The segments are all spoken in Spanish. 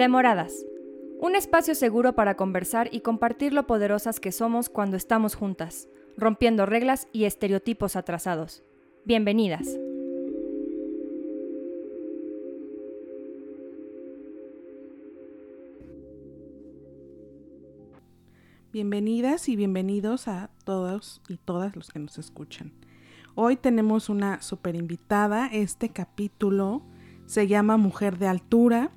Demoradas. Un espacio seguro para conversar y compartir lo poderosas que somos cuando estamos juntas, rompiendo reglas y estereotipos atrasados. Bienvenidas. Bienvenidas y bienvenidos a todos y todas los que nos escuchan. Hoy tenemos una super invitada. Este capítulo se llama Mujer de Altura.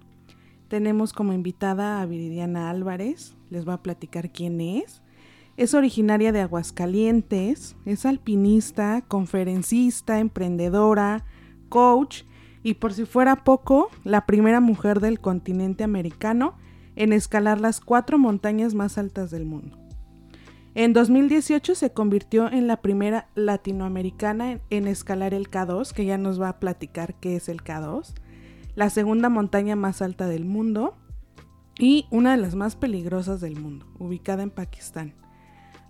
Tenemos como invitada a Viridiana Álvarez. Les voy a platicar quién es. Es originaria de Aguascalientes, es alpinista, conferencista, emprendedora, coach y por si fuera poco, la primera mujer del continente americano en escalar las cuatro montañas más altas del mundo. En 2018 se convirtió en la primera latinoamericana en, escalar el K2, que ya nos va a platicar qué es el K2, la segunda montaña más alta del mundo y una de las más peligrosas del mundo, ubicada en Pakistán.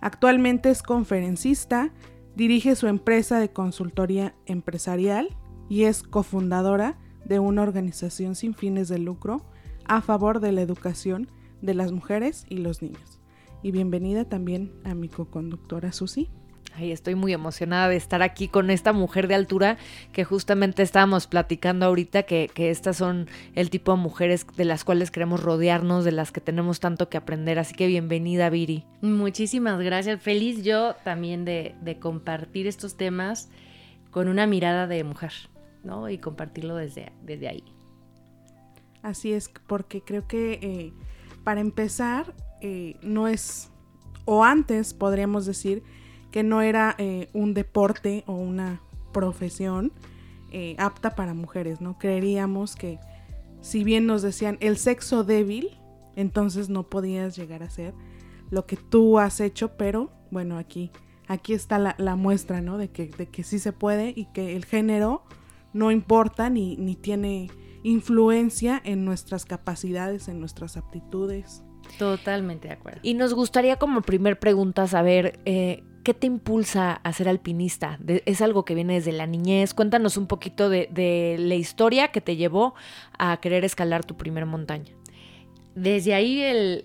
Actualmente es conferencista, dirige su empresa de consultoría empresarial y es cofundadora de una organización sin fines de lucro a favor de la educación de las mujeres y los niños y bienvenida también a mi co-conductora Susi. Ay, estoy muy emocionada de estar aquí con esta mujer de altura que justamente estábamos platicando ahorita, que, estas son el tipo de mujeres de las cuales queremos rodearnos, de las que tenemos tanto que aprender. Así que bienvenida, Viri. Muchísimas gracias. Feliz yo también de, compartir estos temas con una mirada de mujer, ¿no? Y compartirlo desde, desde ahí. Así es, porque creo que eh, para empezar, eh, no es, o antes podríamos decir que no era eh, un deporte o una profesión eh, apta para mujeres, ¿no? Creeríamos que si bien nos decían el sexo débil, entonces no podías llegar a ser lo que tú has hecho, pero bueno, aquí, aquí está la, muestra, ¿no? De que, de que sí se puede y que el género no importa ni, ni tiene influencia en nuestras capacidades, en nuestras aptitudes. Totalmente de acuerdo. Y nos gustaría como primer pregunta saber, eh, ¿qué te impulsa a ser alpinista? ¿Es algo que viene desde la niñez? Cuéntanos un poquito de, la historia que te llevó a querer escalar tu primera montaña. Desde ahí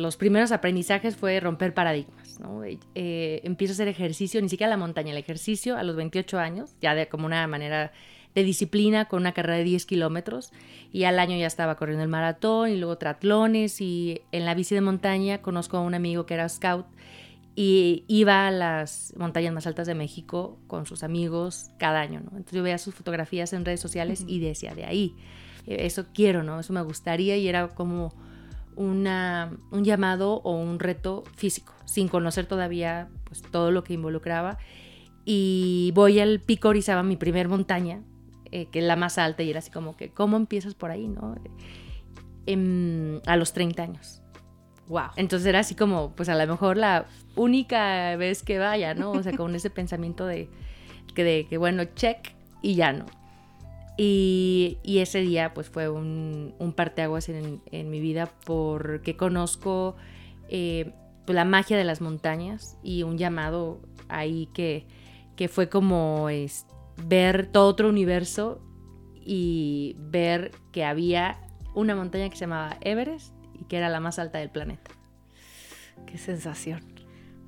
los primeros aprendizajes fue romper paradigmas. ¿no? Eh, empiezo a hacer ejercicio, ni siquiera la montaña, el ejercicio a los 28 años, ya de como una manera de disciplina con una carrera de 10 kilómetros y al año ya estaba corriendo el maratón y luego triatlones y en la bici de montaña conozco a un amigo que era scout y iba a las montañas más altas de México con sus amigos cada año, ¿no? Entonces yo veía sus fotografías en redes sociales y decía, de ahí, e-, eso quiero, ¿no? Eso me gustaría y era como una, un llamado o un reto físico, sin conocer todavía pues, todo lo que involucraba. Y voy al Pico Orizaba, mi primer montaña, eh, que es la más alta, y era así como que, ¿cómo empiezas por ahí, no? Em, a los 30 años. Wow. Entonces era así como, pues a lo mejor la única vez que vaya, ¿no? O sea, con ese pensamiento de que, de, que bueno, check y ya no. Y, ese día pues fue un, un parteaguas en, mi vida porque conozco eh, pues, la magia de las montañas y un llamado ahí que, que fue como, este, ver todo otro universo y ver que había una montaña que se llamaba Everest y que era la más alta del planeta. Qué sensación.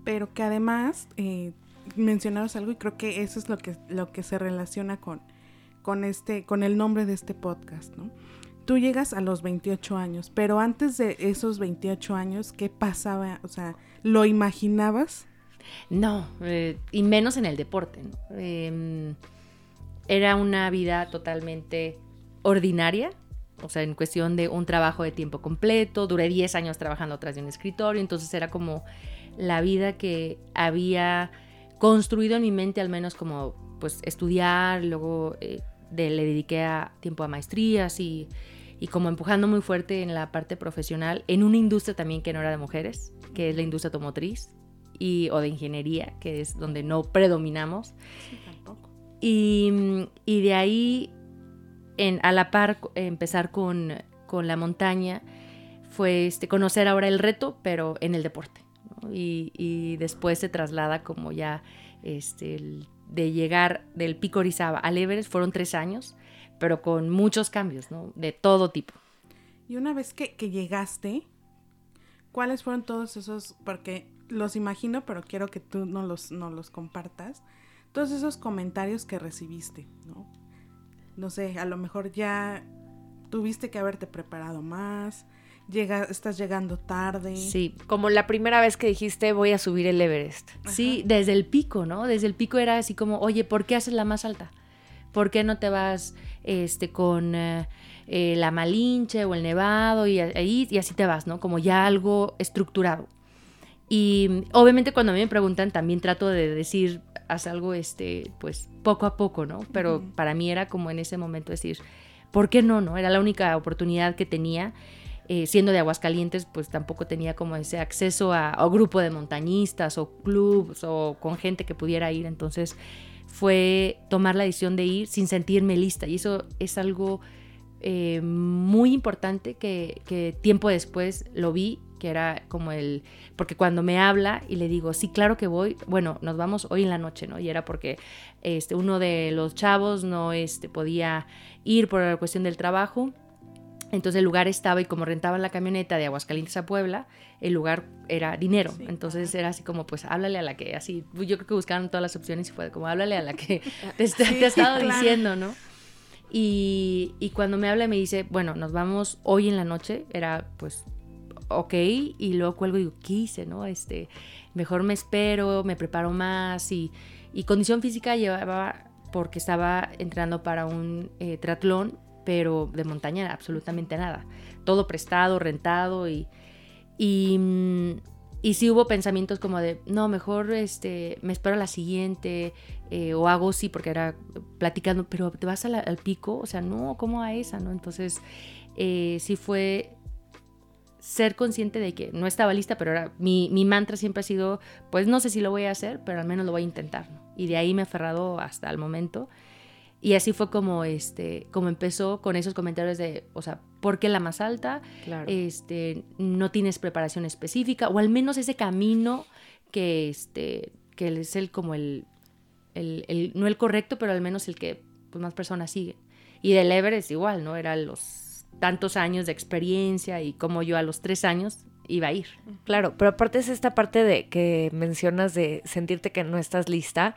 Pero que además eh, mencionaros algo y creo que eso es lo que, lo que se relaciona con, con, este, con el nombre de este podcast, ¿no? Tú llegas a los 28 años, pero antes de esos 28 años, ¿qué pasaba? O sea, ¿lo imaginabas? No, eh, y menos en el deporte. ¿no? Em, era una vida totalmente ordinaria, o sea, en cuestión de un trabajo de tiempo completo. Duré 10 años trabajando atrás de un escritorio, entonces era como la vida que había construido en mi mente, al menos como pues estudiar, luego eh, le dediqué a tiempo a maestrías y, y como empujando muy fuerte en la parte profesional, en una industria también que no era de mujeres, que es la industria automotriz y, o de ingeniería, que es donde no predominamos. Y, de ahí, en, a la par, empezar con, la montaña fue este, conocer ahora el reto, pero en el deporte. Y, después se traslada como ya este, de llegar del Pico Orizaba al Everest, fueron tres años, pero con muchos cambios, ¿no? De todo tipo. Y una vez que, que llegaste, ¿cuáles fueron todos esos? Porque los imagino, pero quiero que tú no los, no los compartas. Todos esos comentarios que recibiste, ¿no? No sé, a lo mejor ya tuviste que haberte preparado más, llega, estás llegando tarde. Sí, como la primera vez que dijiste voy a subir el Everest. Sí, desde el pico, ¿no? Desde el pico era así como, oye, ¿por qué haces la más alta? ¿Por qué no te vas este, con eh, eh, la Malinche o el Nevado y, ahí, y así te vas, ¿no? Como ya algo estructurado. Y obviamente cuando a mí me preguntan también trato de decir, haz algo, este, pues poco a poco, ¿no? Pero para mí era como en ese momento decir, ¿por qué no, no? Era la única oportunidad que tenía. Eh, siendo de Aguascalientes, pues tampoco tenía como ese acceso a, a grupo de montañistas o clubs o con gente que pudiera ir. Entonces fue tomar la decisión de ir sin sentirme lista. Y eso es algo eh, muy importante que, que tiempo después lo vi que era como el, porque cuando me habla y le digo, sí, claro que voy, bueno, nos vamos hoy en la noche, ¿no? Y era porque este, uno de los chavos no este, podía ir por la cuestión del trabajo. Entonces el lugar estaba y como rentaban la camioneta de Aguascalientes a Puebla, el lugar era dinero. Entonces era así como, pues háblale a la que, así, yo creo que buscaban todas las opciones y fue como, háblale a la que te, ha estado diciendo, ¿no? Y, y, cuando me habla me dice, bueno, nos vamos hoy en la noche, era pues ok, y luego cuelgo y digo, ¿qué hice? ¿no? Este, mejor me espero, me preparo más y, y condición física llevaba porque estaba entrando para un eh, triatlón, pero de montaña absolutamente nada. Todo prestado, rentado y, y, mm, y sí hubo pensamientos como de, no, mejor este, me espero a la siguiente eh, o hago sí porque era platicando, pero te vas al pico, o sea, no, ¿cómo a esa? ¿no? Entonces eh, sí fue ser consciente de que no estaba lista, pero ahora mi, mi, mantra siempre ha sido, pues no sé si lo voy a hacer, pero al menos lo voy a intentar. Y de ahí me he aferrado hasta el momento. Y así fue como, este, como empezó con esos comentarios de, o sea, ¿por qué la más alta? Claro. Este, no tienes preparación específica, o al menos ese camino que, este, que es el como el, el, el, no el correcto, pero al menos el que pues, más personas siguen. Y del Everest igual, ¿no? Era los tantos años de experiencia y como yo a los tres años iba a ir. Claro, pero aparte es esta parte de que mencionas de sentirte que no estás lista,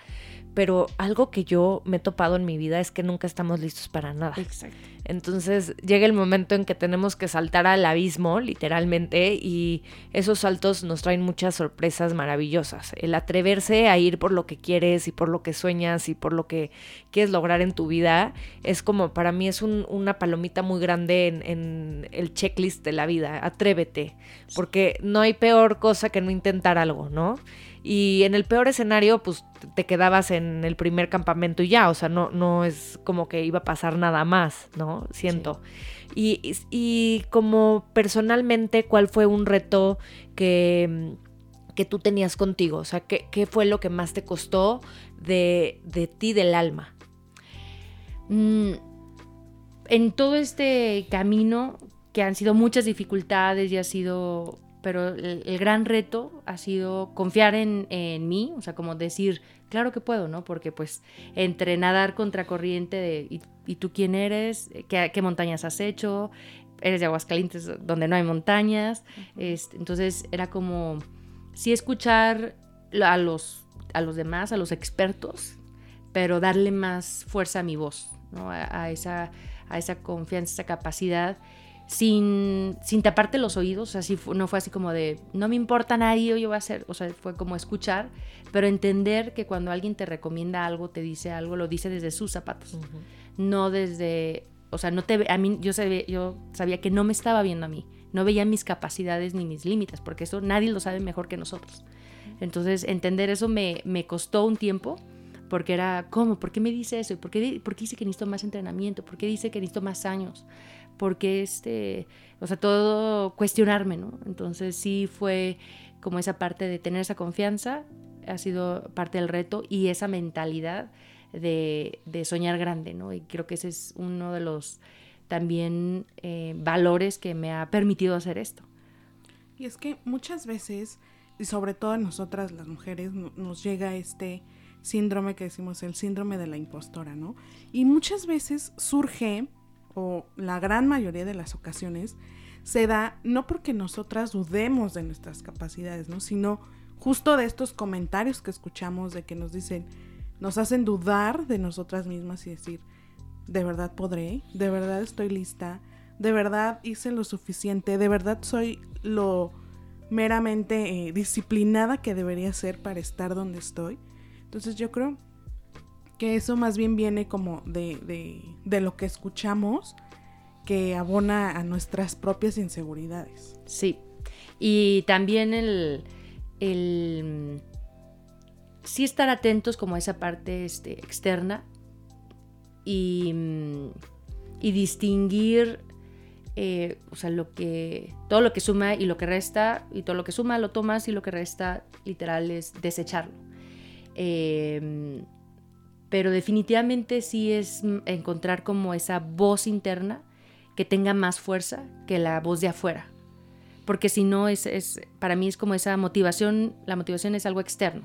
pero algo que yo me he topado en mi vida es que nunca estamos listos para nada. Exacto. Entonces llega el momento en que tenemos que saltar al abismo, literalmente, y esos saltos nos traen muchas sorpresas maravillosas. El atreverse a ir por lo que quieres y por lo que sueñas y por lo que quieres lograr en tu vida es como, para mí es una palomita muy grande en, en el checklist de la vida. Atrévete, porque no hay peor cosa que no intentar algo, ¿no? Y en el peor escenario, pues te quedabas en el primer campamento y ya, o sea, no, no es como que iba a pasar nada más, ¿no? Siento. Y, y, como personalmente, ¿cuál fue un reto que, que tú tenías contigo? O sea, ¿qué, ¿qué, fue lo que más te costó de, de ti, del alma? Mm, en todo este camino, que han sido muchas dificultades y ha sido pero el, gran reto ha sido confiar en, en, mí, o sea, como decir, claro que puedo, ¿no? Porque pues entre nadar contra corriente de, ¿y, ¿y, tú quién eres? ¿Qué, ¿Qué, montañas has hecho? Eres de Aguascalientes donde no hay montañas. este, entonces era como, sí escuchar a los, a los demás, a los expertos, pero darle más fuerza a mi voz, ¿no? A, a esa, a esa confianza, esa capacidad sin, sin taparte los oídos, así no fue así como de, no me importa nadie, yo voy a hacer, o sea, fue como escuchar, pero entender que cuando alguien te recomienda algo, te dice algo, lo dice desde sus zapatos, no desde, o sea, no te, a mí, yo sabía, yo sabía que no me estaba viendo a mí, no veía mis capacidades ni mis límites, porque eso nadie lo sabe mejor que nosotros. Entonces, entender eso me, me costó un tiempo, porque era, ¿cómo? ¿Por qué me dice eso? ¿Por qué, ¿Por qué dice que necesito más entrenamiento? ¿Por qué dice que necesito más años? Porque este, o sea, todo cuestionarme, ¿no? Entonces sí fue como esa parte de tener esa confianza, ha sido parte del reto y esa mentalidad de, de soñar grande, ¿no? Y creo que ese es uno de los también eh, valores que me ha permitido hacer esto. Y es que muchas veces, y sobre todo a nosotras las mujeres, nos llega este síndrome que decimos el síndrome de la impostora, ¿no? Y muchas veces surge o la gran mayoría de las ocasiones, se da no porque nosotras dudemos de nuestras capacidades, ¿no? Sino justo de estos comentarios que escuchamos de que nos dicen, nos hacen dudar de nosotras mismas y decir, ¿de verdad podré? ¿De verdad estoy lista? ¿De verdad hice lo suficiente? ¿De verdad soy lo meramente eh, disciplinada que debería ser para estar donde estoy? Entonces yo creo que eso más bien viene como de, de, lo que escuchamos que abona a nuestras propias inseguridades. Sí, y también el, el sí estar atentos como a esa parte este, externa y, y distinguir eh, o sea, lo que, todo lo que suma y lo que resta, y todo lo que suma lo tomas y lo que resta literal es desecharlo. Eh, pero definitivamente sí es encontrar como esa voz interna que tenga más fuerza que la voz de afuera. Porque si no, es, es, para mí es como esa motivación, la motivación es algo externo.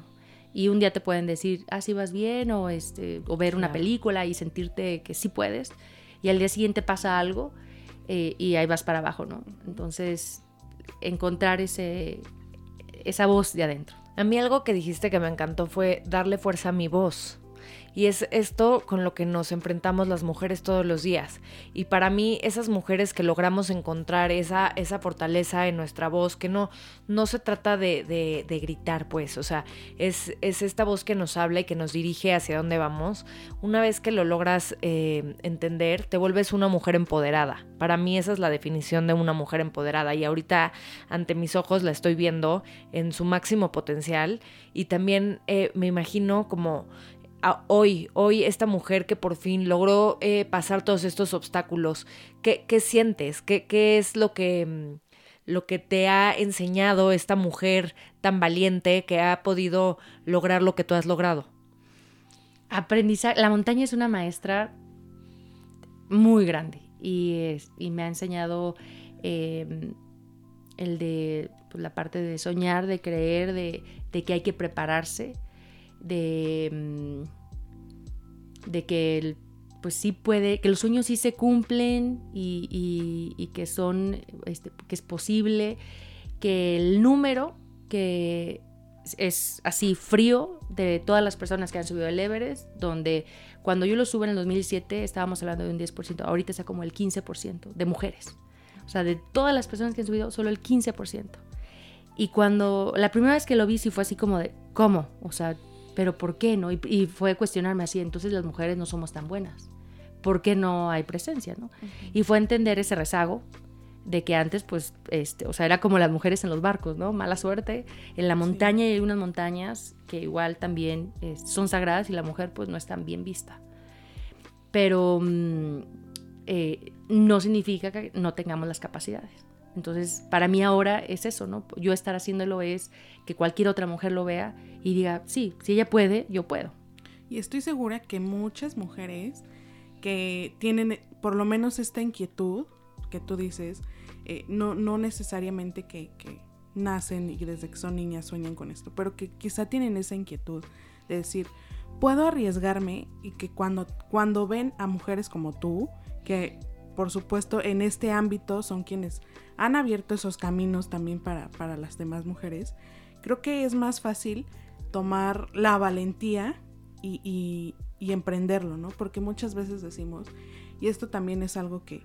Y un día te pueden decir, ah, sí vas bien, o, este, o ver una película y sentirte que sí puedes. Y al día siguiente pasa algo eh, y ahí vas para abajo, ¿no? Entonces, encontrar ese, esa voz de adentro. A mí algo que dijiste que me encantó fue darle fuerza a mi voz. Y es esto con lo que nos enfrentamos las mujeres todos los días. Y para mí, esas mujeres que logramos encontrar esa, esa fortaleza en nuestra voz, que no, no se trata de, de, gritar, pues, o sea, es, es, esta voz que nos habla y que nos dirige hacia dónde vamos. Una vez que lo logras eh, entender, te vuelves una mujer empoderada. Para mí esa es la definición de una mujer empoderada. Y ahorita ante mis ojos la estoy viendo en su máximo potencial. Y también eh, me imagino como hoy, hoy esta mujer que por fin logró eh, pasar todos estos obstáculos, ¿qué, sientes? ¿Qué, ¿Qué, es lo que, mm, lo que te ha enseñado esta mujer tan valiente que ha podido lograr lo que tú has logrado? Aprendizaje. La montaña es una maestra muy grande y, me ha enseñado em, el de pues, la parte de soñar, de creer, de que hay que prepararse de, mm, de que pues sí puede, que los sueños sí se cumplen y, que son, este, que es posible, que el número que es así frío de todas las personas que han subido el Everest, donde cuando yo lo sube en el 2007 estábamos hablando de un 10%, ahorita está como el 15% de mujeres. O sea, de todas las personas que han subido, solo el 15%. Y cuando la primera vez que lo vi sí fue así como de, ¿cómo? O sea, pero ¿por qué no? Y, fue cuestionarme así, entonces las mujeres no somos tan buenas. ¿Por qué no hay presencia? ¿no? Y fue entender ese rezago de que antes, pues, este, o sea, era como las mujeres en los barcos, ¿no? Mala suerte. En la montaña hay unas montañas que igual también eh, son sagradas y la mujer, pues, no es tan bien vista. Pero mm, eh, no significa que no tengamos las capacidades. Entonces, para mí ahora es eso, ¿no? Yo estar haciéndolo es que cualquier otra mujer lo vea y diga, sí, si ella puede, yo puedo. Y estoy segura que muchas mujeres que tienen por lo menos esta inquietud que tú dices, eh, no, no necesariamente que, que nacen y desde que son niñas sueñan con esto, pero que quizá tienen esa inquietud de decir, puedo arriesgarme y que cuando, cuando ven a mujeres como tú, que por supuesto en este ámbito son quienes han abierto esos caminos también para, las demás mujeres, creo que es más fácil tomar la valentía y, emprenderlo, ¿no? Porque muchas veces decimos, y esto también es algo que,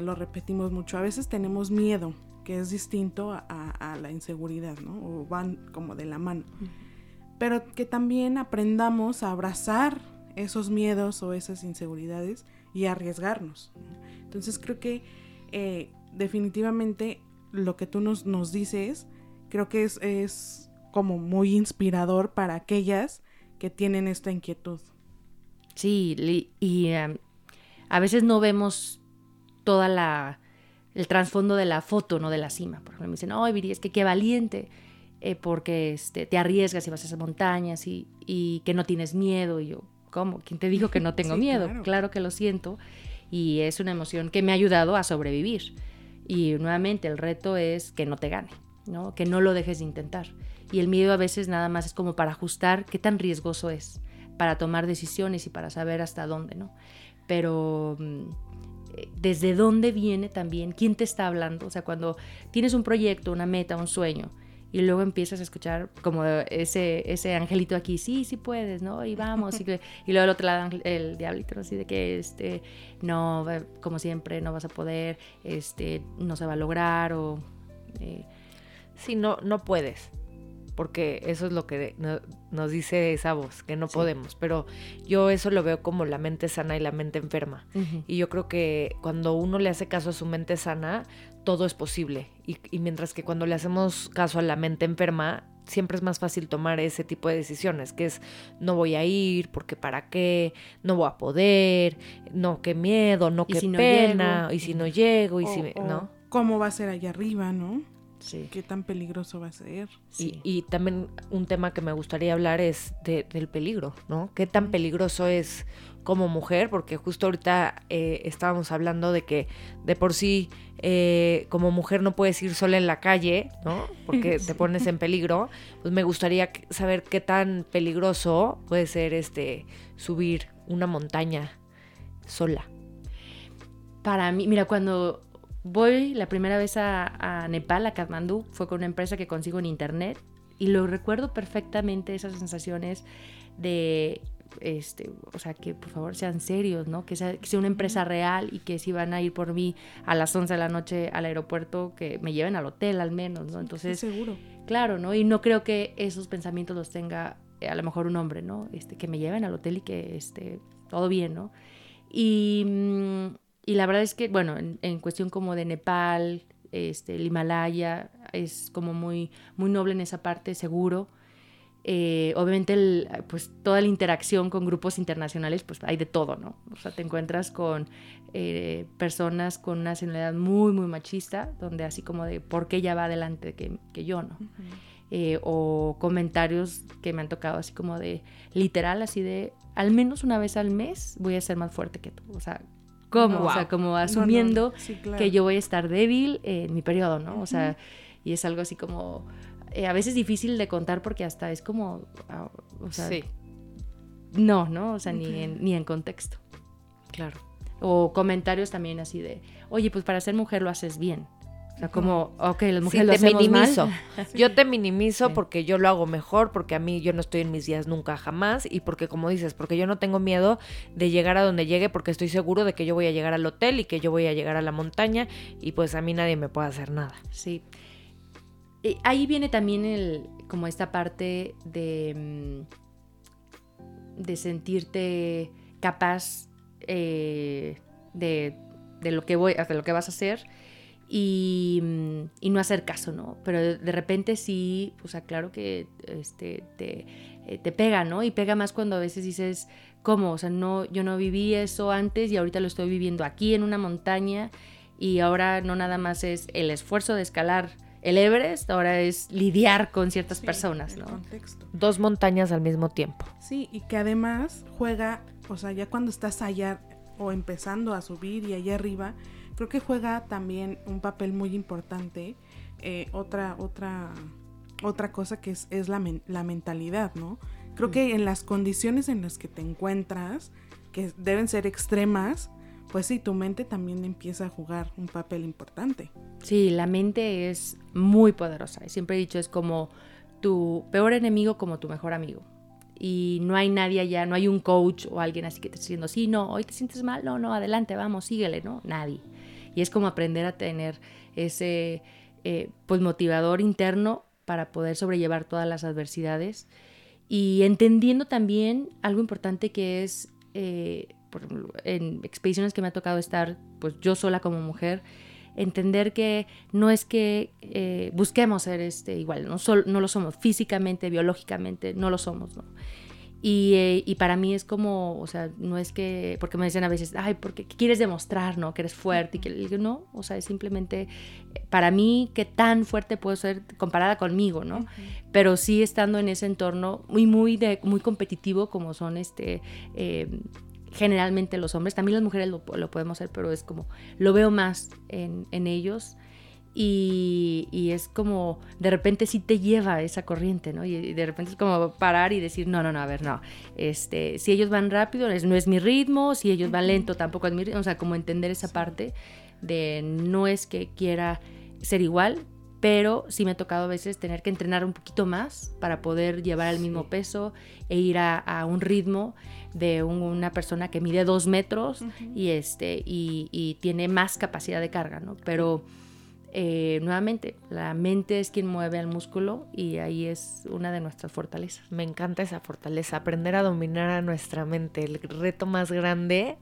lo repetimos mucho, a veces tenemos miedo, que es distinto a, la inseguridad, ¿no? O van como de la mano. Pero que también aprendamos a abrazar esos miedos o esas inseguridades y arriesgarnos. Entonces creo que eh, definitivamente lo que tú nos, nos dices, creo que es, es como muy inspirador para aquellas que tienen esta inquietud. Sí, y em, a veces no vemos toda la el trasfondo de la foto, no de la cima. Por ejemplo, me dicen, ay, Viri, es que qué valiente, eh, porque este, te arriesgas y vas a esas montañas y, y, que no tienes miedo. Y yo, ¿cómo? ¿Quién te dijo que no tengo miedo? Claro. claro que lo siento. Y es una emoción que me ha ayudado a sobrevivir. Y nuevamente el reto es que no te gane, ¿no? que no lo dejes de intentar. Y el miedo a veces nada más es como para ajustar qué tan riesgoso es, para tomar decisiones y para saber hasta dónde, ¿no? Pero mm, eh, desde dónde viene también, quién te está hablando. O sea, cuando tienes un proyecto, una meta, un sueño, y luego empiezas a escuchar como ese, ese angelito aquí, sí, sí puedes, ¿no? Y vamos, y, y luego el otro lado el diablito así de que, este, no, como siempre, no vas a poder, este, no se va a lograr, o... Eh, sí, no, no puedes porque eso es lo que nos dice esa voz, que no podemos, pero yo eso lo veo como la mente sana y la mente enferma. Y yo creo que cuando uno le hace caso a su mente sana, todo es posible. Y, mientras que cuando le hacemos caso a la mente enferma, siempre es más fácil tomar ese tipo de decisiones, que es no voy a ir, porque para qué, no voy a poder, no, qué miedo, no, qué pena, y si no llego, y si, ¿no? ¿Cómo va a ser allá arriba, no? ¿Qué tan peligroso va a ser? Y, también un tema que me gustaría hablar es del peligro, ¿no? ¿Qué tan peligroso es como mujer? Porque justo ahorita eh, estábamos hablando de que de por sí eh, como mujer no puedes ir sola en la calle, ¿no? Porque te pones en peligro. Pues me gustaría saber qué tan peligroso puede ser este subir una montaña sola. Para mí, mira, cuando Voy la primera vez a, Nepal, a Kathmandú, fue con una empresa que consigo en internet y lo recuerdo perfectamente esas sensaciones de, este, o sea, que por favor sean serios, ¿no? Que sea, una empresa real y que si van a ir por mí a las 11 de la noche al aeropuerto, que me lleven al hotel al menos, ¿no? Entonces, seguro. Claro, ¿no? Y no creo que esos pensamientos los tenga eh, a lo mejor un hombre, ¿no? Este, que me lleven al hotel y que esté todo bien, ¿no? Y mm, y la verdad es que, bueno, en, cuestión como de Nepal, este, el Himalaya, es como muy, muy noble en esa parte, seguro. Eh, obviamente, pues toda la interacción con grupos internacionales, pues hay de todo, ¿no? O sea, te encuentras con eh, personas con una nacionalidad muy, muy machista, donde así como de por qué ella va adelante que, que yo, ¿no? Eh, o comentarios que me han tocado así como de literal, así de al menos una vez al mes voy a ser más fuerte que tú. O sea, ¿Cómo? O sea, como asumiendo que yo voy a estar débil en mi periodo, ¿no? O sea, y es algo así como eh, a veces difícil de contar porque hasta es como, ah, o sea, sí. no, ¿no? O sea, ni, en, ni en contexto. Claro. O comentarios también así de, oye, pues para ser mujer lo haces bien. O sea, como, ok, las mujeres lo te hacemos minimizo. Yo te minimizo porque yo lo hago mejor, porque a mí yo no estoy en mis días nunca jamás y porque como dices, porque yo no tengo miedo de llegar a donde llegue porque estoy seguro de que yo voy a llegar al hotel y que yo voy a llegar a la montaña y pues a mí nadie me puede hacer nada. Sí. Ahí viene también el, como esta parte de, mm, de sentirte capaz eh, de, de, lo que voy, de lo que vas a hacer y, no hacer caso, ¿no? Pero de, repente sí, o sea, claro que este, te, eh, te pega, ¿no? Y pega más cuando a veces dices, ¿cómo? O sea, no, yo no viví eso antes y ahorita lo estoy viviendo aquí en una montaña y ahora no nada más es el esfuerzo de escalar el Everest, ahora es lidiar con ciertas personas, ¿no? Dos montañas al mismo tiempo. Sí, y que además juega, o sea, ya cuando estás allá o empezando a subir y allá arriba, creo que juega también un papel muy importante. Eh, otra, otra, otra cosa que es, es la, la, mentalidad, ¿no? Creo que en las condiciones en las que te encuentras, que deben ser extremas, pues sí, tu mente también empieza a jugar un papel importante. Sí, la mente es muy poderosa. Siempre he dicho, es como tu peor enemigo como tu mejor amigo. Y no hay nadie allá, no hay un coach o alguien así que te esté diciendo, sí, no, hoy te sientes mal, no, no, adelante, vamos, síguele, ¿no? Nadie. Y es como aprender a tener ese eh, pues motivador interno para poder sobrellevar todas las adversidades y entendiendo también algo importante que es eh, en expediciones que me ha tocado estar pues yo sola como mujer entender que no es que eh, busquemos ser este igual no, no lo somos físicamente biológicamente no lo somos ¿no? Eh, y, para mí es como, o sea, no es que, porque me dicen a veces, ay, porque quieres demostrar, ¿no? Que eres fuerte. Y que digo, no, o sea, es simplemente, para mí, qué tan fuerte puedo ser comparada conmigo, ¿no? Pero sí estando en ese entorno muy, muy, de, muy competitivo como son este... Eh, generalmente los hombres, también las mujeres lo, lo, podemos hacer, pero es como, lo veo más en, en ellos Y, y, es como, de repente sí te lleva esa corriente, ¿no? Y, de repente es como parar y decir, no, no, no, a ver, no. Este, si ellos van rápido, no es mi ritmo, si ellos van lento, tampoco es mi ritmo. O sea, como entender esa parte de no es que quiera ser igual, pero sí me ha tocado a veces tener que entrenar un poquito más para poder llevar el mismo peso e ir a, un ritmo de una persona que mide dos metros y, este, y, tiene más capacidad de carga, ¿no? Pero eh, nuevamente, la mente es quien mueve al músculo y ahí es una de nuestras fortalezas. Me encanta esa fortaleza, aprender a dominar a nuestra mente, el reto más grande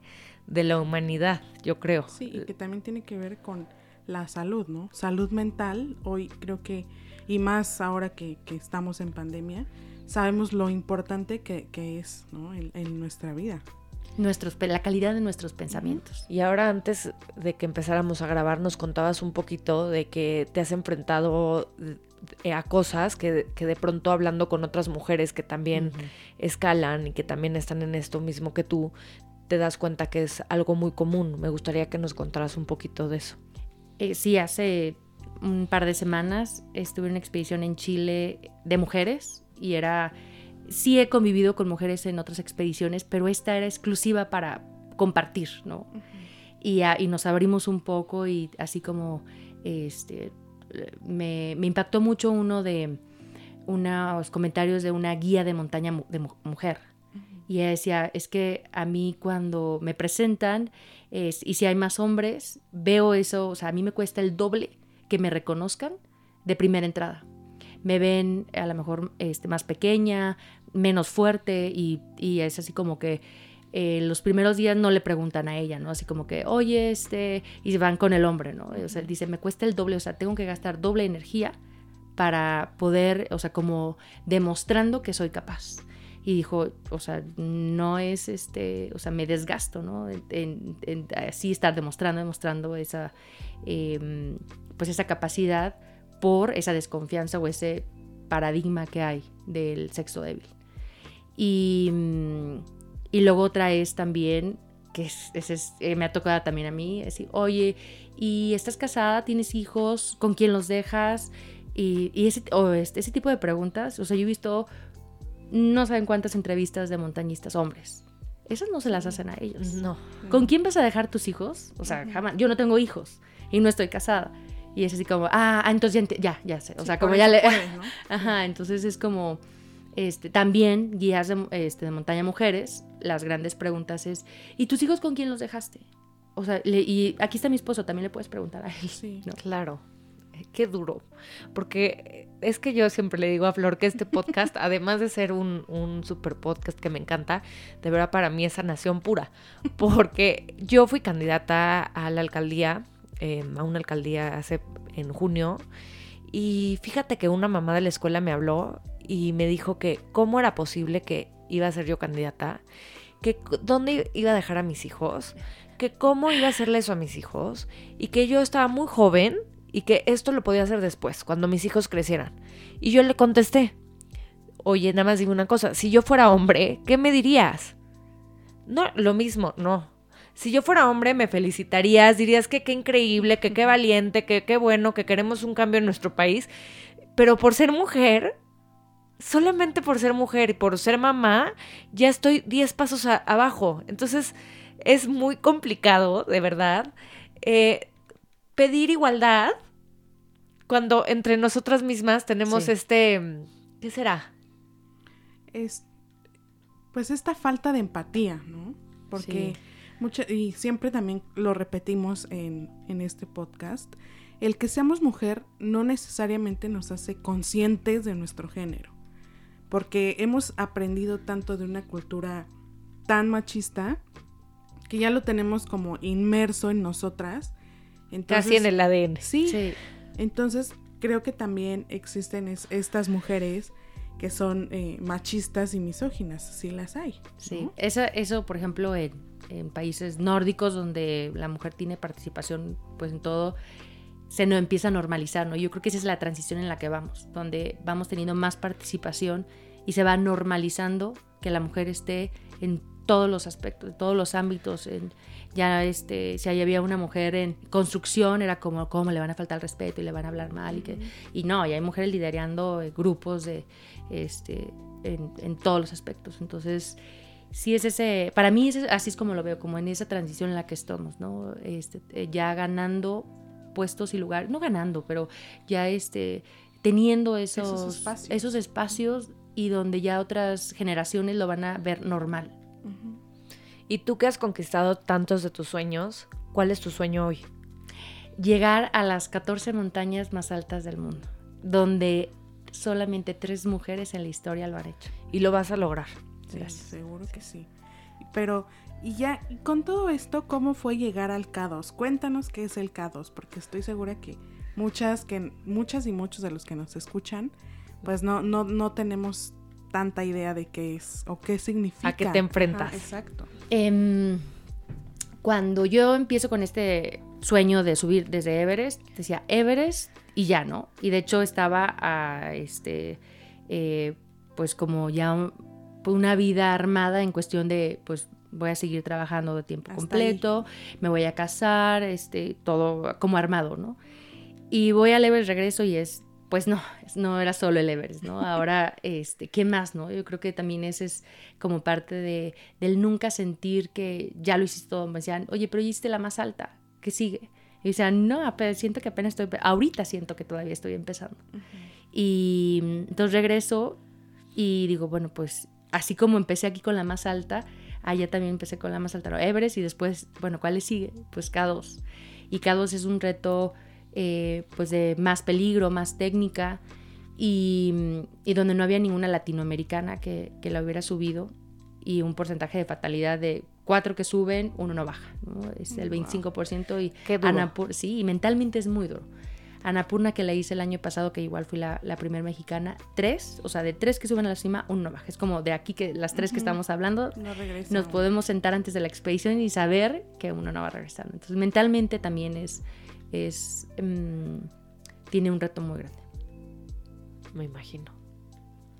de la humanidad, yo creo. Sí, y que también tiene que ver con la salud, ¿no? Salud mental, hoy creo que, y más ahora que, estamos en pandemia, sabemos lo importante que, es ¿no? en, nuestra vida. Nuestros, la calidad de nuestros pensamientos. Y ahora antes de que empezáramos a grabar nos contabas un poquito de que te has enfrentado eh, a cosas que, de pronto hablando con otras mujeres que también escalan y que también están en esto mismo que tú, te das cuenta que es algo muy común. Me gustaría que nos contaras un poquito de eso. Eh, sí, hace un par de semanas estuve en una expedición en Chile de mujeres y era, sí he convivido con mujeres en otras expediciones, pero esta era exclusiva para compartir, ¿no? y, nos abrimos un poco y así como, este, me, impactó mucho uno de unos comentarios de una guía de montaña de mujer. Y ella decía, es que a mí cuando me presentan y si hay más hombres, veo eso, o sea, a mí me cuesta el doble que me reconozcan de primera entrada. Me ven a lo mejor este, más pequeña, menos fuerte y, es así como que eh, los primeros días no le preguntan a ella, ¿no? Así como que, oye, este, y van con el hombre, ¿no? O sea, dice, me cuesta el doble, o sea, tengo que gastar doble energía para poder, o sea, como demostrando que soy capaz y dijo, o sea, no es este, o sea, me desgasto, ¿no? En, así estar demostrando, demostrando esa, em, pues esa capacidad por esa desconfianza o ese paradigma que hay del sexo débil. Y, y luego otra es también, que es, eh, me ha tocado también a mí, decir, oye, ¿y estás casada? ¿Tienes hijos? ¿Con quién los dejas? Y, y ese, o este, ese tipo de preguntas, o sea, yo he visto no saben cuántas entrevistas de montañistas hombres. Esas no se las hacen a ellos. No. ¿Con quién vas a dejar tus hijos? O sea, jamás. Yo no tengo hijos y no estoy casada. Y es así como, ah, ah entonces ya, ya, sé. O sea, como ya le. Ajá, entonces es como. Este, también guías de, este, de montaña mujeres, las grandes preguntas es, ¿y tus hijos con quién los dejaste? O sea, y aquí está mi esposo, también le puedes preguntar a él. Sí, claro qué duro. Porque es que yo siempre le digo a Flor que este podcast, además de ser un, super podcast que me encanta, de verdad para mí es sanación pura. Porque yo fui candidata a la alcaldía, em, a una alcaldía hace en junio. Y fíjate que una mamá de la escuela me habló y me dijo que cómo era posible que iba a ser yo candidata, que dónde iba a dejar a mis hijos, que cómo iba a hacerle eso a mis hijos y que yo estaba muy joven y que esto lo podía hacer después, cuando mis hijos crecieran. Y yo le contesté, oye, nada más digo una cosa, si yo fuera hombre, ¿qué me dirías? No, lo mismo, no. Si yo fuera hombre, me felicitarías, dirías que qué increíble, que qué valiente, que qué bueno, que queremos un cambio en nuestro país. Pero por ser mujer, solamente por ser mujer y por ser mamá, ya estoy 10 pasos abajo. Entonces, es muy complicado, de verdad. Eh, pedir igualdad cuando entre nosotras mismas tenemos este, ¿qué será? Es, pues esta falta de empatía, ¿no? Porque y siempre también lo repetimos en, en este podcast, el que seamos mujer no necesariamente nos hace conscientes de nuestro género, porque hemos aprendido tanto de una cultura tan machista que ya lo tenemos como inmerso en nosotras Casi en el ADN. Sí. Entonces, creo que también existen estas mujeres que son eh, machistas y misóginas, sí las hay. Sí, eso, por ejemplo, en, países nórdicos donde la mujer tiene participación pues en todo, se nos empieza a normalizar, ¿no? Yo creo que esa es la transición en la que vamos, donde vamos teniendo más participación y se va normalizando que la mujer esté en todos los aspectos, todos los ámbitos. ya este, si había una mujer en construcción, era como, ¿cómo le van a faltar el respeto y le van a hablar mal? Y, que, y no, y hay mujeres liderando eh, grupos de, este, en, todos los aspectos. Entonces, sí es ese, para mí así es como lo veo, como en esa transición en la que estamos, ¿no? Este, eh, ya ganando puestos y lugares, no ganando, pero ya este, teniendo esos, espacios. esos espacios y donde ya otras generaciones lo van a ver normal. Y tú que has conquistado tantos de tus sueños, ¿cuál es tu sueño hoy? Llegar a las 14 montañas más altas del mundo, donde solamente tres mujeres en la historia lo han hecho. Y lo vas a lograr. Sí, seguro que sí. Pero, y ya, con todo esto, ¿cómo fue llegar al K2? Cuéntanos qué es el K2, porque estoy segura que muchas, que muchas y muchos de los que nos escuchan, pues no, no, no tenemos tanta idea de qué es o qué significa. A qué te enfrentas. exacto. Em, cuando yo empiezo con este sueño de subir desde Everest, decía Everest y ya, ¿no? Y de hecho estaba a este, eh, pues como ya una vida armada en cuestión de, pues voy a seguir trabajando de tiempo completo, me voy a casar, este, todo como armado, ¿no? Y voy al Everest, regreso y es, pues no, no era solo el Everest, ¿no? Ahora, este, ¿qué más, no? Yo creo que también ese es como parte de, del nunca sentir que ya lo hiciste todo. Me decían, oye, pero hiciste la más alta, ¿qué sigue? Y decían, no, siento que apenas estoy, ahorita siento que todavía estoy empezando. Y entonces regreso y digo, bueno, pues así como empecé aquí con la más alta, allá también empecé con la más alta, Everest, y después, bueno, ¿cuál sigue? Pues K2. Y K2 es un reto eh, pues de más peligro, más técnica, y, donde no había ninguna latinoamericana que, que la hubiera subido, y un porcentaje de fatalidad de cuatro que suben, uno no baja, es el 25% y sí, y mentalmente es muy duro. Anapurna que la hice el año pasado, que igual fui la, la primera mexicana, tres, o sea, de tres que suben a la cima, uno no baja. Es como de aquí que las tres que estamos hablando, nos podemos sentar antes de la expedición y saber que uno no va a regresar. Entonces, mentalmente también es, es mm, tiene un reto muy grande. Me imagino.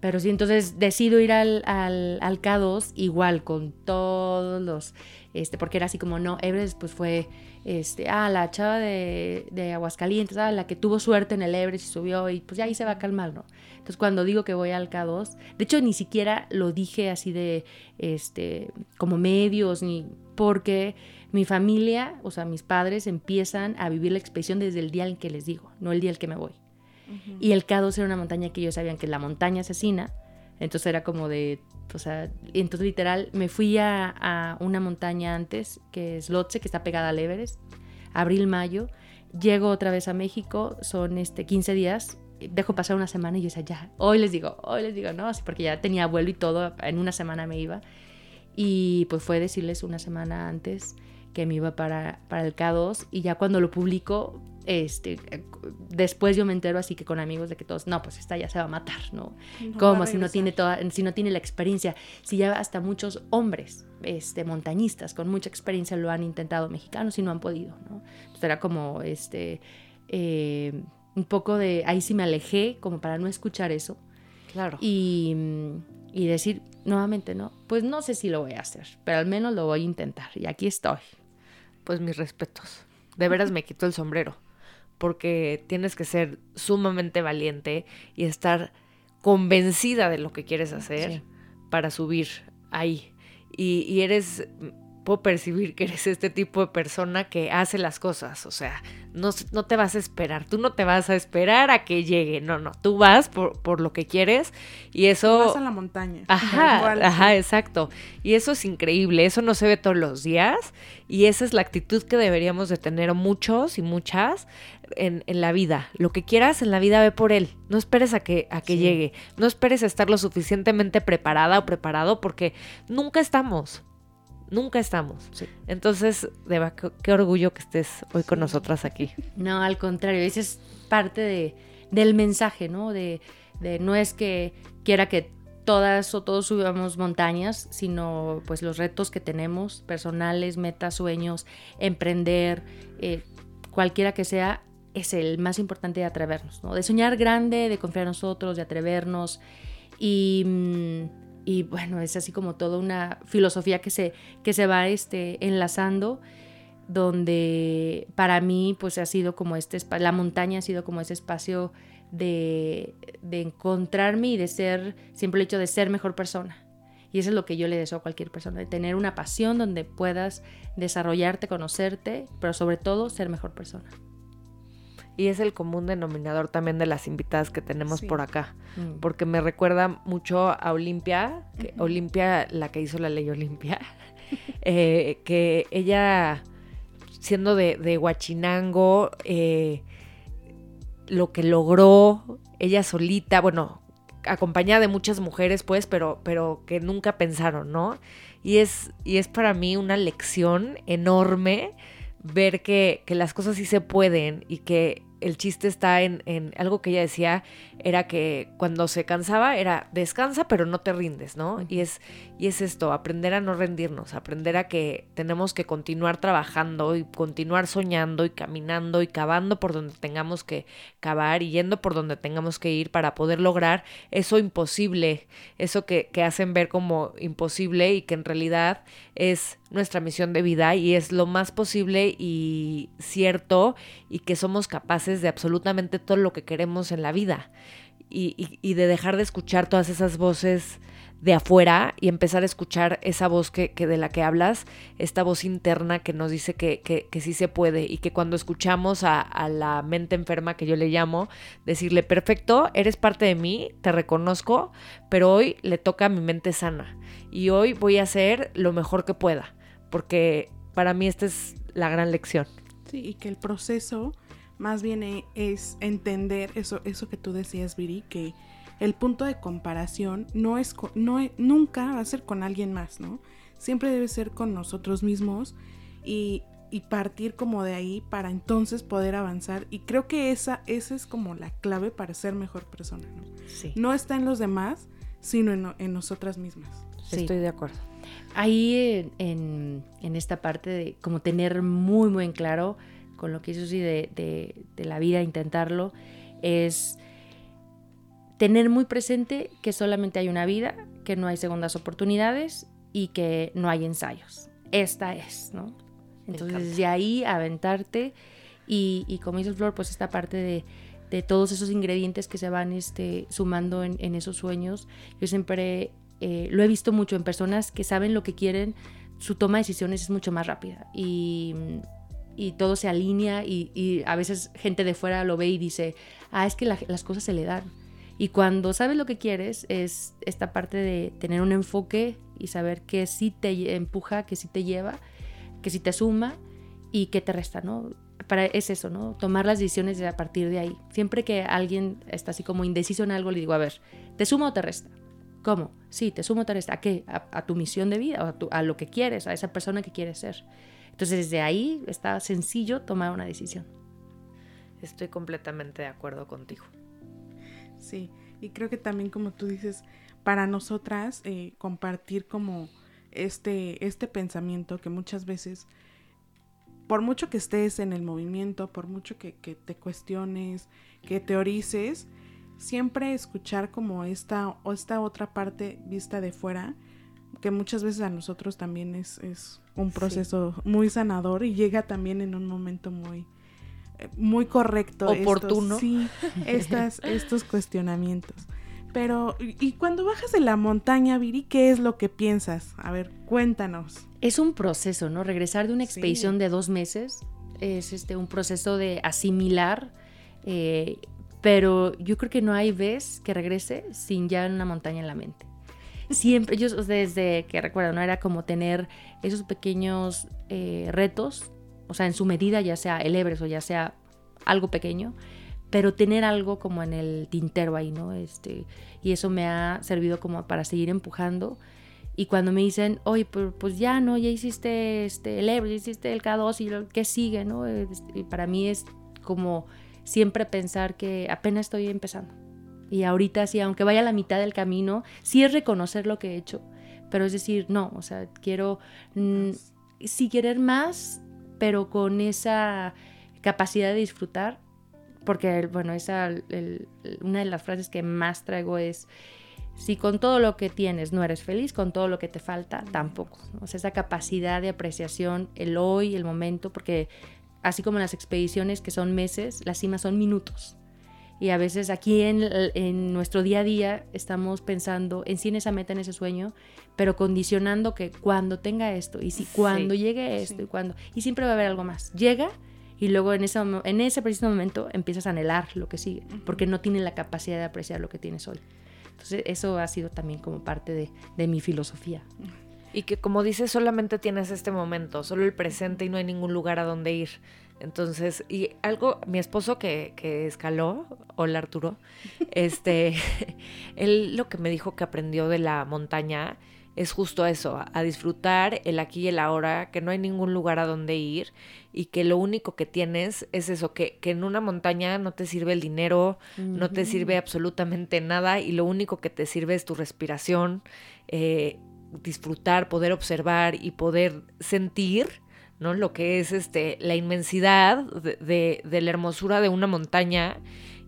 Pero sí, entonces decido ir al, al, al, K2 igual con todos los, este, porque era así como, no, Everest pues fue, este, ah, la chava de, de Aguascalientes, ah, la que tuvo suerte en el Everest y subió y pues ya ahí se va a calmar, ¿no? Entonces cuando digo que voy al K2, de hecho ni siquiera lo dije así de, este, como medios, ni porque mi familia, o sea, mis padres empiezan a vivir la expedición desde el día en que les digo, no el día en que me voy. Y el K2 era una montaña que ellos sabían que la montaña asesina. Entonces era como de, o sea, entonces literal me fui a, una montaña antes, que es Lotse, que está pegada al Everest, abril, mayo. Llego otra vez a México, son este 15 días, dejo pasar una semana y yo decía, ya, hoy les digo, hoy les digo, no, así porque ya tenía vuelo y todo, en una semana me iba. Y pues fue decirles una semana antes que me iba para, para el K2 y ya cuando lo publico, este, después yo me entero así que con amigos de que todos, no, pues esta ya se va a matar, ¿no? Como si no tiene toda, si no tiene la experiencia, si ya hasta muchos hombres, este, montañistas con mucha experiencia lo han intentado mexicanos y no han podido, ¿no? Entonces era como, este, eh, un poco de, ahí sí me alejé como para no escuchar eso. Claro. Y, y decir nuevamente, no, pues no sé si lo voy a hacer, pero al menos lo voy a intentar y aquí estoy. Pues mis respetos. De veras me quito el sombrero porque tienes que ser sumamente valiente y estar convencida de lo que quieres hacer para subir ahí. Y, y, eres puedo percibir que eres este tipo de persona que hace las cosas, o sea, no, no, te vas a esperar, tú no te vas a esperar a que llegue, no, no, tú vas por, por lo que quieres y eso... Vas a la montaña. Ajá, ajá, exacto. Y eso es increíble, eso no se ve todos los días y esa es la actitud que deberíamos de tener muchos y muchas en, en la vida. Lo que quieras en la vida ve por él, no esperes a que, a que llegue, no esperes a estar lo suficientemente preparada o preparado porque nunca estamos. Nunca estamos. Entonces, Deba, qué, orgullo que estés hoy con nosotras aquí. No, al contrario, esa es parte de, del mensaje, ¿no? De, de no es que quiera que todas o todos subamos montañas, sino pues los retos que tenemos, personales, metas, sueños, emprender, eh, cualquiera que sea, es el más importante de atrevernos, ¿no? De soñar grande, de confiar en nosotros, de atrevernos y... Y bueno, es así como toda una filosofía que se, que se va este, enlazando, donde para mí pues ha sido como este, la montaña ha sido como ese espacio de, de encontrarme y de ser, siempre el hecho de ser mejor persona. Y eso es lo que yo le deseo a cualquier persona, de tener una pasión donde puedas desarrollarte, conocerte, pero sobre todo ser mejor persona. Y es el común denominador también de las invitadas que tenemos Sí. por acá. Mm. Porque me recuerda mucho a Olimpia, que Olimpia, la que hizo la ley Olimpia, eh, que ella, siendo de, de Huachinango, eh, lo que logró ella solita, bueno, acompañada de muchas mujeres, pues, pero, pero que nunca pensaron, ¿no? Y es, y es para mí una lección enorme ver que, que las cosas sí se pueden y que el chiste está en, en algo que ella decía, era que cuando se cansaba era descansa pero no te rindes, ¿no? Y es, y es esto, aprender a no rendirnos, aprender a que tenemos que continuar trabajando y continuar soñando y caminando y cavando por donde tengamos que cavar y yendo por donde tengamos que ir para poder lograr eso imposible, eso que, que hacen ver como imposible y que en realidad es nuestra misión de vida y es lo más posible y cierto y que somos capaces de absolutamente todo lo que queremos en la vida. Y, y- y de dejar de escuchar todas esas voces de afuera y empezar a escuchar esa voz que, que de la que hablas, esta voz interna que nos dice que, que, que sí se puede y que cuando escuchamos a, a la mente enferma que yo le llamo, decirle, perfecto, eres parte de mí, te reconozco, pero hoy le toca a mi mente sana y hoy voy a hacer lo mejor que pueda, porque para mí esta es la gran lección. Sí, y que el proceso más bien e- es entender eso, eso que tú decías, Viri, que el punto de comparación no es, no e- nunca va a ser con alguien más, ¿no? Siempre debe ser con nosotros mismos y, y partir como de ahí para entonces poder avanzar. Y creo que esa, esa es como la clave para ser mejor persona, ¿no? Sí, No está en los demás, sino en, en nosotras mismas. Sí. estoy de acuerdo. Ahí en, en- en esta parte de como tener muy, muy en claro con lo que hizo sí de, de- de la vida, intentarlo, es tener muy presente que solamente hay una vida, que no hay segundas oportunidades y que no hay ensayos. Esta es, ¿no? Entonces, de ahí aventarte y, y como dice Flor, pues esta parte de, de todos esos ingredientes que se van este, sumando en, en esos sueños. Yo siempre eh, lo he visto mucho en personas que saben lo que quieren, su toma de decisiones es mucho más rápida y, y todo se alinea y, y a veces gente de fuera lo ve y dice, ah, es que la- las cosas se le dan. Y cuando sabes lo que quieres es esta parte de tener un enfoque y saber que sí te empuja, que sí te lleva, que sí te suma y que te resta, ¿no? Para, es eso, ¿no? Tomar las decisiones de a partir de ahí. Siempre que alguien está así como indeciso en algo, le digo, a ver, ¿te suma o te resta? ¿Cómo? Sí, te suma o te resta. ¿A qué? A, tu misión de vida, o a, a lo que quieres, a esa persona que quieres ser. Entonces, desde ahí está sencillo tomar una decisión. Estoy completamente de acuerdo contigo. Sí, y creo que también como tú dices, para nosotras eh, compartir como este, este pensamiento que muchas veces, por mucho que estés en el movimiento, por mucho que, que te cuestiones, que teorices, siempre escuchar como esta, o esta otra parte vista de fuera, que muchas veces a nosotros también es, es un Sí. proceso muy sanador y llega también en un momento muy, muy correcto. estos- Oportuno. sí, estas, estos cuestionamientos. Pero, y cuando bajas de la montaña, Viri, ¿qué es lo que piensas? A ver, cuéntanos. Es un proceso, ¿no? Regresar de una Sí. expedición de dos meses es este, un proceso de asimilar, eh, pero yo creo que no hay vez que regrese sin ya una montaña en la mente. Siempre, yo desde que recuerdo, ¿no? Era como tener esos pequeños eh, retos, o sea, en su medida, ya sea el Everest o ya sea algo pequeño, pero tener algo como en el tintero ahí, ¿no? Este, y eso me ha servido como para seguir empujando. Y cuando me dicen, oye, pues, pues ya, ¿no? Ya hiciste este, el Everest, ya hiciste el K2 y lo que sigue, ¿no? Este, Y para mí es como siempre pensar que apenas estoy empezando. Y ahorita sí, aunque vaya a la mitad del camino, sí es reconocer lo que he hecho. Pero es decir, no, o sea, quiero mm, sí querer más, pero con esa capacidad de disfrutar. Porque, bueno, esa, el- una de las frases que más traigo es, Si con todo lo que tienes no eres feliz, con todo lo que te falta tampoco. O sea, esa capacidad de apreciación, el hoy, el momento, porque así como las expediciones que son meses, las cimas son minutos. Y a veces aquí en, nuestro día a día estamos pensando en sí en esa meta, en ese sueño, pero condicionando que cuando tenga esto, y si cuando llegue esto, y cuando, y siempre va a haber algo más. Llega y luego en ese, en ese preciso momento empiezas a anhelar lo que sigue, porque no tienes la capacidad de apreciar lo que tienes hoy. Entonces eso ha sido también como parte de, de mi filosofía. Y que como dices, solamente tienes este momento, solo el presente y no hay ningún lugar a donde ir. Entonces, y algo, mi esposo que, que escaló, hola Arturo, este, él lo que me dijo que aprendió de la montaña es justo eso, a, disfrutar el aquí y el ahora, que no hay ningún lugar a donde ir y que lo único que tienes es eso, que, que en una montaña no te sirve el dinero, no te sirve absolutamente nada y lo único que te sirve es tu respiración, eh, disfrutar, poder observar y poder sentir ¿no? Lo que es este, la inmensidad de, la hermosura de una montaña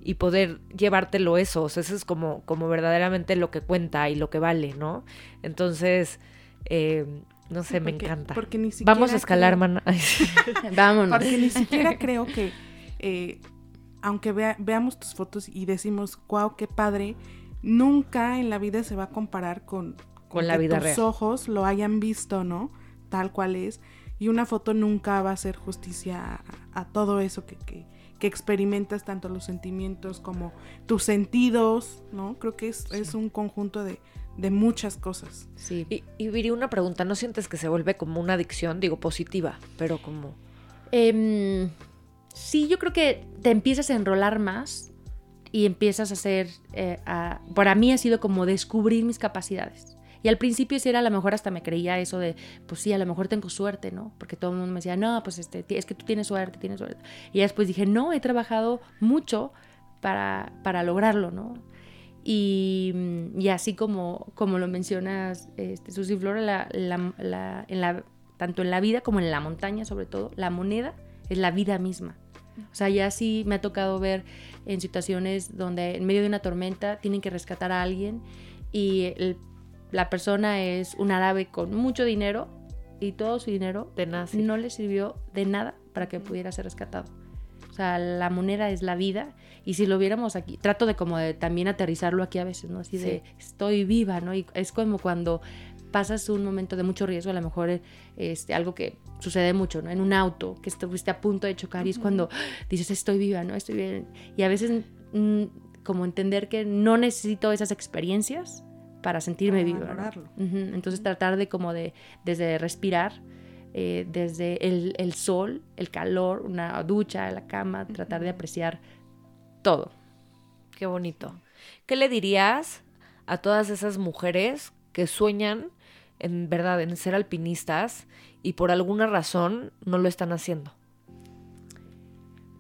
y poder llevártelo eso. O sea, eso es como, como verdaderamente lo que cuenta y lo que vale, ¿no? Entonces, eh, no sé, me encanta. Porque ni siquiera Vamos a escalar, man. Vámonos. Porque ni siquiera creo que, eh, aunque veamos tus fotos y decimos, wow, qué padre, nunca en la vida se va a comparar con, con, la vida tus ojos lo hayan visto, ¿no? Tal cual es y una foto nunca va a hacer justicia a, todo eso que, que, experimentas, tanto los sentimientos como tus sentidos, ¿no? Creo que es, es un conjunto de, de, muchas cosas. Sí. Y, y Viri, una pregunta, ¿no sientes que se vuelve como una adicción? Digo, positiva, pero como... Em, sí, yo creo que te empiezas a enrolar más y empiezas a hacer, eh, para mí ha sido como descubrir mis capacidades. Y al principio sí era a lo mejor hasta me creía eso de, pues sí, a lo mejor tengo suerte, ¿no? Porque todo el mundo me decía, no, pues este, es que tú tienes suerte, tienes suerte. Y después dije, no, he trabajado mucho para, para lograrlo, ¿no? Y, y, así como, como lo mencionas, este, Susi Flora, la, la, en la, tanto en la vida como en la montaña, sobre todo, la moneda es la vida misma. O sea, ya sí me ha tocado ver en situaciones donde en medio de una tormenta tienen que rescatar a alguien y el la persona es un árabe con mucho dinero y todo su dinero de no le sirvió de nada para que pudiera ser rescatado. O sea, la moneda es la vida y si lo viéramos aquí, trato de como de también aterrizarlo aquí a veces, ¿no? Así de estoy viva, ¿no? Y es como cuando pasas un momento de mucho riesgo, a lo mejor este, algo que sucede mucho, ¿no? En un auto, que estuviste a punto de chocar y es cuando dices estoy viva, ¿no? Estoy bien. Y a veces mm, como entender que no necesito esas experiencias para sentirme viva. Entonces tratar de como de, desde respirar, eh, desde el, sol, el calor, una ducha, la cama, tratar de apreciar todo. Qué bonito. ¿Qué le dirías a todas esas mujeres que sueñan en verdad en ser alpinistas y por alguna razón no lo están haciendo?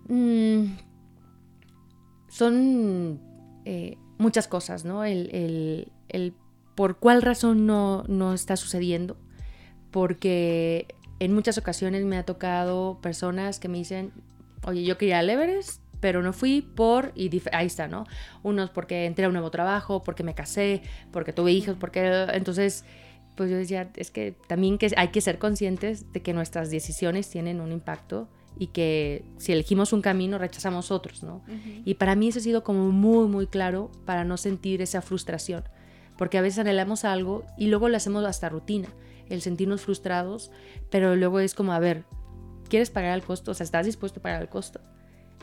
Mm, son eh, muchas cosas, ¿no? el, el por cuál razón no, no está sucediendo. Porque en muchas ocasiones me ha tocado personas que me dicen, oye, yo quería al Everest, pero no fui por, y ahí está, ¿no? Unos porque entré a un nuevo trabajo, porque me casé, porque tuve hijos, porque entonces, pues yo decía, es que también que hay que ser conscientes de que nuestras decisiones tienen un impacto y que si elegimos un camino rechazamos otros, ¿no? Y para mí eso ha sido como muy, muy claro para no sentir esa frustración porque a veces anhelamos algo y luego lo hacemos hasta rutina, el sentirnos frustrados, pero luego es como, a ver, ¿quieres pagar el costo? O sea, ¿estás dispuesto a pagar el costo?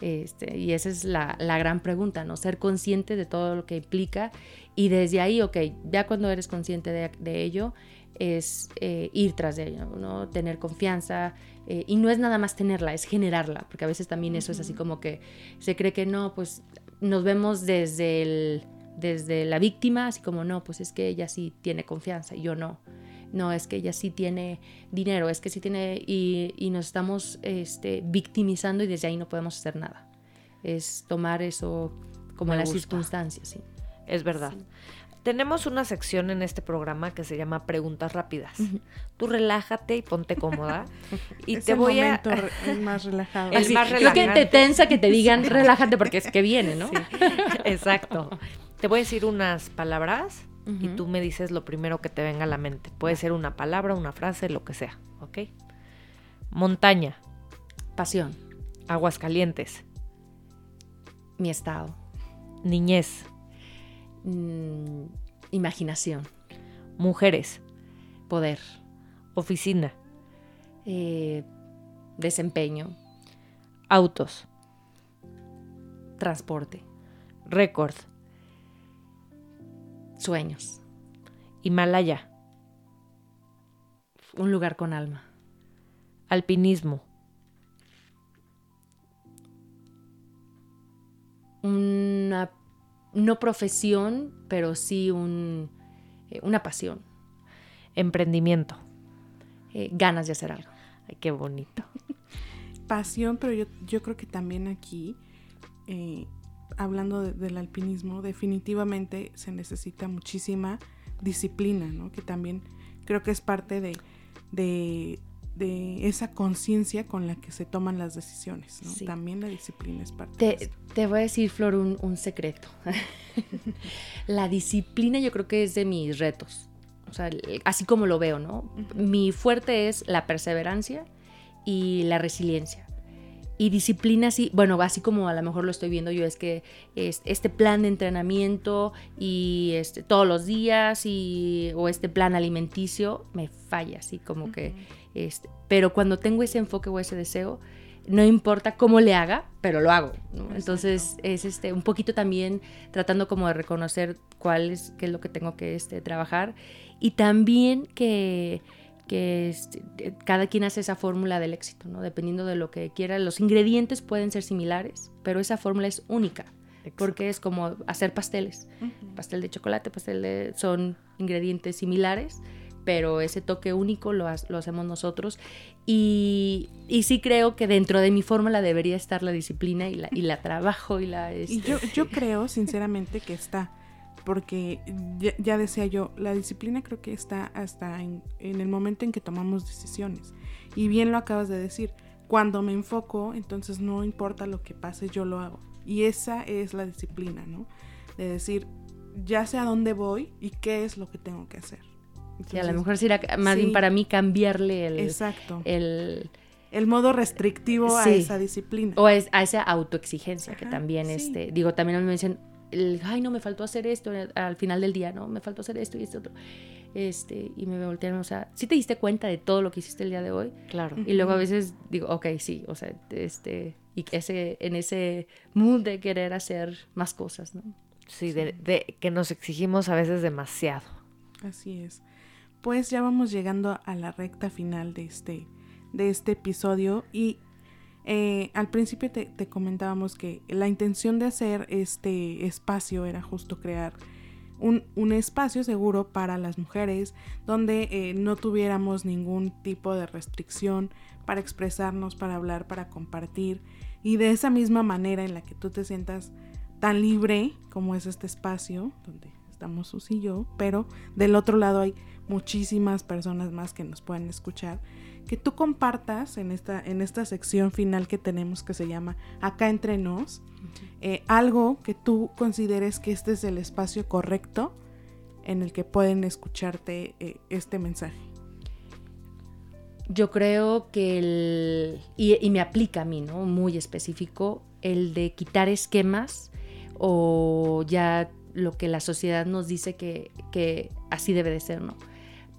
Este, y esa es la, gran pregunta, ¿no? Ser consciente de todo lo que implica y desde ahí, ok, ya cuando eres consciente de, ello, es eh, ir tras de ello, ¿no? Tener confianza. Eh, y no es nada más tenerla, es generarla, porque a veces también eso es así como que se cree que no, pues nos vemos desde el desde la víctima, así como no, pues es que ella sí tiene confianza y yo no. No, es que ella sí tiene dinero, es que sí tiene y, nos estamos este, victimizando y desde ahí no podemos hacer nada. Es tomar eso como las circunstancias, sí. Es verdad. Tenemos una sección en este programa que se llama Preguntas Rápidas. Tú relájate y ponte cómoda. y te voy a. El más relajado. El más relajado. Creo que te tensa que te digan relájate porque es que viene, ¿no? exacto. Te voy a decir unas palabras y tú me dices lo primero que te venga a la mente. Puede ser una palabra, una frase, lo que sea, ¿ok? Montaña. Pasión. Aguas calientes. Mi estado. Niñez. Mm, imaginación. Mujeres. Poder. Oficina. Eh, desempeño. Autos. Transporte. Récord. Sueños. Himalaya. Un lugar con alma. Alpinismo. Una, no profesión, pero sí un, eh, una pasión. Emprendimiento. Eh, ganas de hacer algo. Ay, qué bonito. Pasión, pero yo, yo creo que también aquí, eh, hablando de- del alpinismo, definitivamente se necesita muchísima disciplina, ¿no? Que también creo que es parte de, de, de esa conciencia con la que se toman las decisiones, ¿no? Sí. También la disciplina es parte de Te, eso. te voy a decir, Flor, un, un secreto. la disciplina yo creo que es de mis retos. O sea, así como lo veo, ¿no? Mi fuerte es la perseverancia y la resiliencia. Y disciplina, sí, bueno, así como a lo mejor lo estoy viendo yo, es que es- este plan de entrenamiento y este, todos los días y, o este plan alimenticio me falla, así como que, este, pero cuando tengo ese enfoque o ese deseo, no importa cómo le haga, pero lo hago. ¿no? Entonces es este, un poquito también tratando como de reconocer cuál es, qué es lo que tengo que este, trabajar y también que, que este, eh, cada quien hace esa fórmula del éxito, ¿no? dependiendo de lo que quiera. Los ingredientes pueden ser similares, pero esa fórmula es única. Porque es como hacer pasteles. Pastel de chocolate, pastel de... Son ingredientes similares, pero ese toque único lo, ha- lo hacemos nosotros. Y, y sí creo que dentro de mi fórmula debería estar la disciplina y la, y la trabajo y la... Y este, yo, yo creo, sinceramente, que está. Porque ya, ya decía yo, la disciplina creo que está hasta en, en el momento en que tomamos decisiones. Y bien lo acabas de decir, cuando me enfoco, entonces no importa lo que pase, yo lo hago. Y esa es la disciplina, ¿no? De decir, ya sé a dónde voy y qué es lo que tengo que hacer. Sí, a lo Entonces, mejor sería más sí. bien para mí cambiarle el, Exacto. el El modo restrictivo a esa disciplina. o es, a esa autoexigencia que también sí. este digo también me dicen el, ay no me faltó hacer esto al final del día no me faltó hacer esto y esto otro este y me voltearon o sea sí te diste cuenta de todo lo que hiciste el día de hoy Claro. y luego a veces digo ok sí o sea este y ese en ese mood de querer hacer más cosas no Sí, de, de que nos exigimos a veces demasiado. Así es. Pues ya vamos llegando a la recta final de este, de este episodio y eh, al principio te, comentábamos que la intención de hacer este espacio era justo crear un, un espacio seguro para las mujeres donde eh, no tuviéramos ningún tipo de restricción para expresarnos, para hablar, para compartir. Y de esa misma manera en la que tú te sientas tan libre como es este espacio donde estamos Sus y yo, pero del otro lado hay muchísimas personas más que nos pueden escuchar, que tú compartas en esta, en esta sección final que tenemos que se llama Acá entre nos, eh, algo que tú consideres que este es el espacio correcto en el que pueden escucharte eh, este mensaje. Yo creo que el, y, y me aplica a mí, ¿no? Muy específico, el de quitar esquemas o ya lo que la sociedad nos dice que, que así debe de ser, ¿no?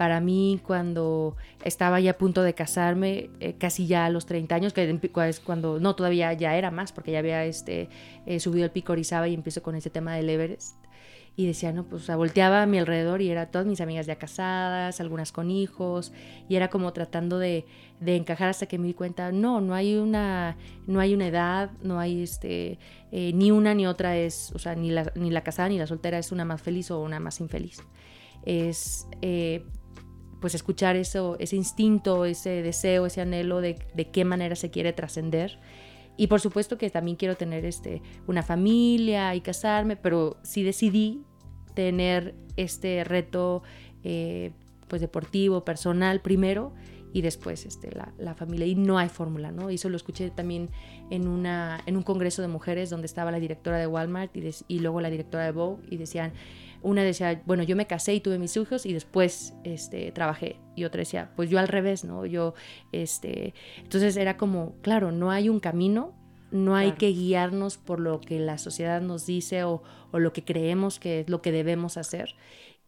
Para mí, cuando estaba ya a punto de casarme, eh, casi ya a los 30 años, que es cuando, no, todavía ya era más, porque ya había este, eh, subido el pico Orizaba y empiezo con ese tema del Everest. Y decía, no, pues o sea, volteaba a mi alrededor y era todas mis amigas ya casadas, algunas con hijos, y era como tratando de, de encajar hasta que me di cuenta, no, no hay una, no hay una edad, no hay este, eh, ni una ni otra es, o sea, ni la, ni la casada ni la soltera es una más feliz o una más infeliz. Es eh, pues escuchar eso, ese instinto, ese deseo, ese anhelo de, de qué manera se quiere trascender. Y por supuesto que también quiero tener este, una familia y casarme, pero sí decidí tener este reto eh, pues deportivo, personal primero y después este, la, familia. Y no hay fórmula, ¿no? Y eso lo escuché también en, una, en un congreso de mujeres donde estaba la directora de Walmart y, y luego la directora de Vogue y decían, una decía, bueno, yo me casé y tuve mis hijos y después este, trabajé. Y otra decía, pues yo al revés, ¿no? Yo, este, entonces era como, claro, no hay un camino, no hay que guiarnos por lo que la sociedad nos dice o, o, lo que creemos que es lo que debemos hacer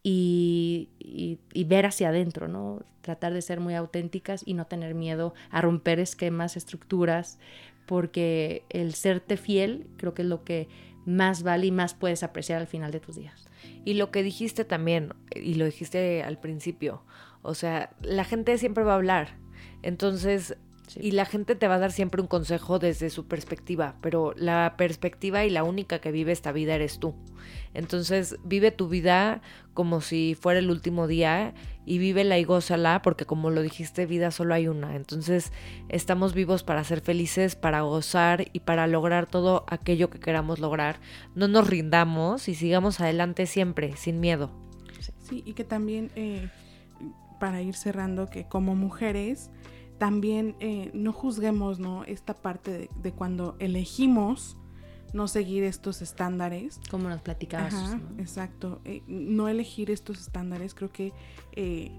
y, y, ver hacia adentro, ¿no? Tratar de ser muy auténticas y no tener miedo a romper esquemas, estructuras, porque el serte fiel creo que es lo que más vale y más puedes apreciar al final de tus días. Y lo que dijiste también, y lo dijiste al principio, o sea, la gente siempre va a hablar. Entonces, y la gente te va a dar siempre un consejo desde su perspectiva, pero la perspectiva y la única que vive esta vida eres tú. Entonces vive tu vida como si fuera el último día y vívela y gózala, porque como lo dijiste, vida solo hay una. Entonces estamos vivos para ser felices, para gozar y para lograr todo aquello que queramos lograr. No nos rindamos y sigamos adelante siempre, sin miedo. Sí, y que también, eh, para ir cerrando, que como mujeres también eh, no juzguemos ¿no? esta parte de, cuando elegimos no seguir estos estándares. Como nos platicabas. Exacto. Eh, no elegir estos estándares, creo que eh,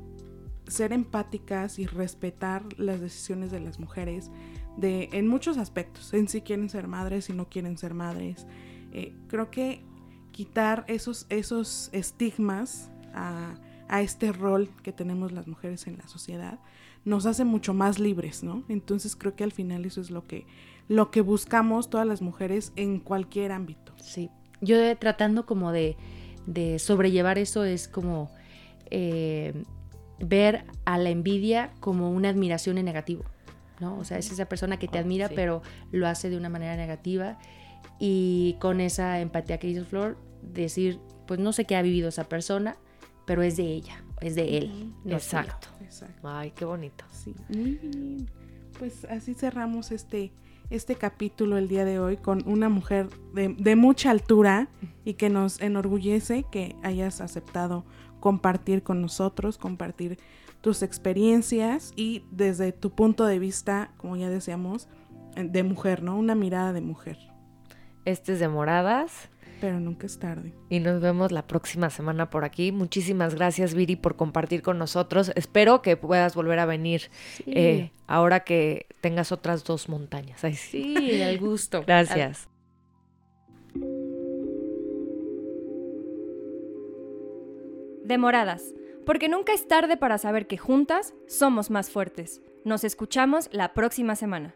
ser empáticas y respetar las decisiones de las mujeres de, en muchos aspectos, en si quieren ser madres, si no quieren ser madres. creo que quitar esos, esos estigmas a, a este rol que tenemos las mujeres en la sociedad nos hace mucho más libres, ¿no? Entonces creo que al final eso es lo que, lo que buscamos todas las mujeres en cualquier ámbito. Sí, yo tratando como de, de, sobrellevar eso es como eh, ver a la envidia como una admiración en negativo, ¿no? O sea, es esa persona que te ah, admira pero lo hace de una manera negativa y con esa empatía que dice Flor, decir, pues no sé qué ha vivido esa persona, pero es de ella, es de él. Exacto. Ay, qué bonito. Sí, muy bien. Pues así cerramos este, este capítulo el día de hoy con una mujer de, de mucha altura y que nos enorgullece que hayas aceptado compartir con nosotros, compartir tus experiencias y desde tu punto de vista, como ya decíamos, de mujer, ¿no? Una mirada de mujer. Este es de moradas. Pero nunca es tarde. Y nos vemos la próxima semana por aquí. Muchísimas gracias, Viri, por compartir con nosotros. Espero que puedas volver a venir eh, ahora que tengas otras dos montañas. sí, al gusto. Gracias. Demoradas, porque nunca es tarde para saber que juntas somos más fuertes. Nos escuchamos la próxima semana.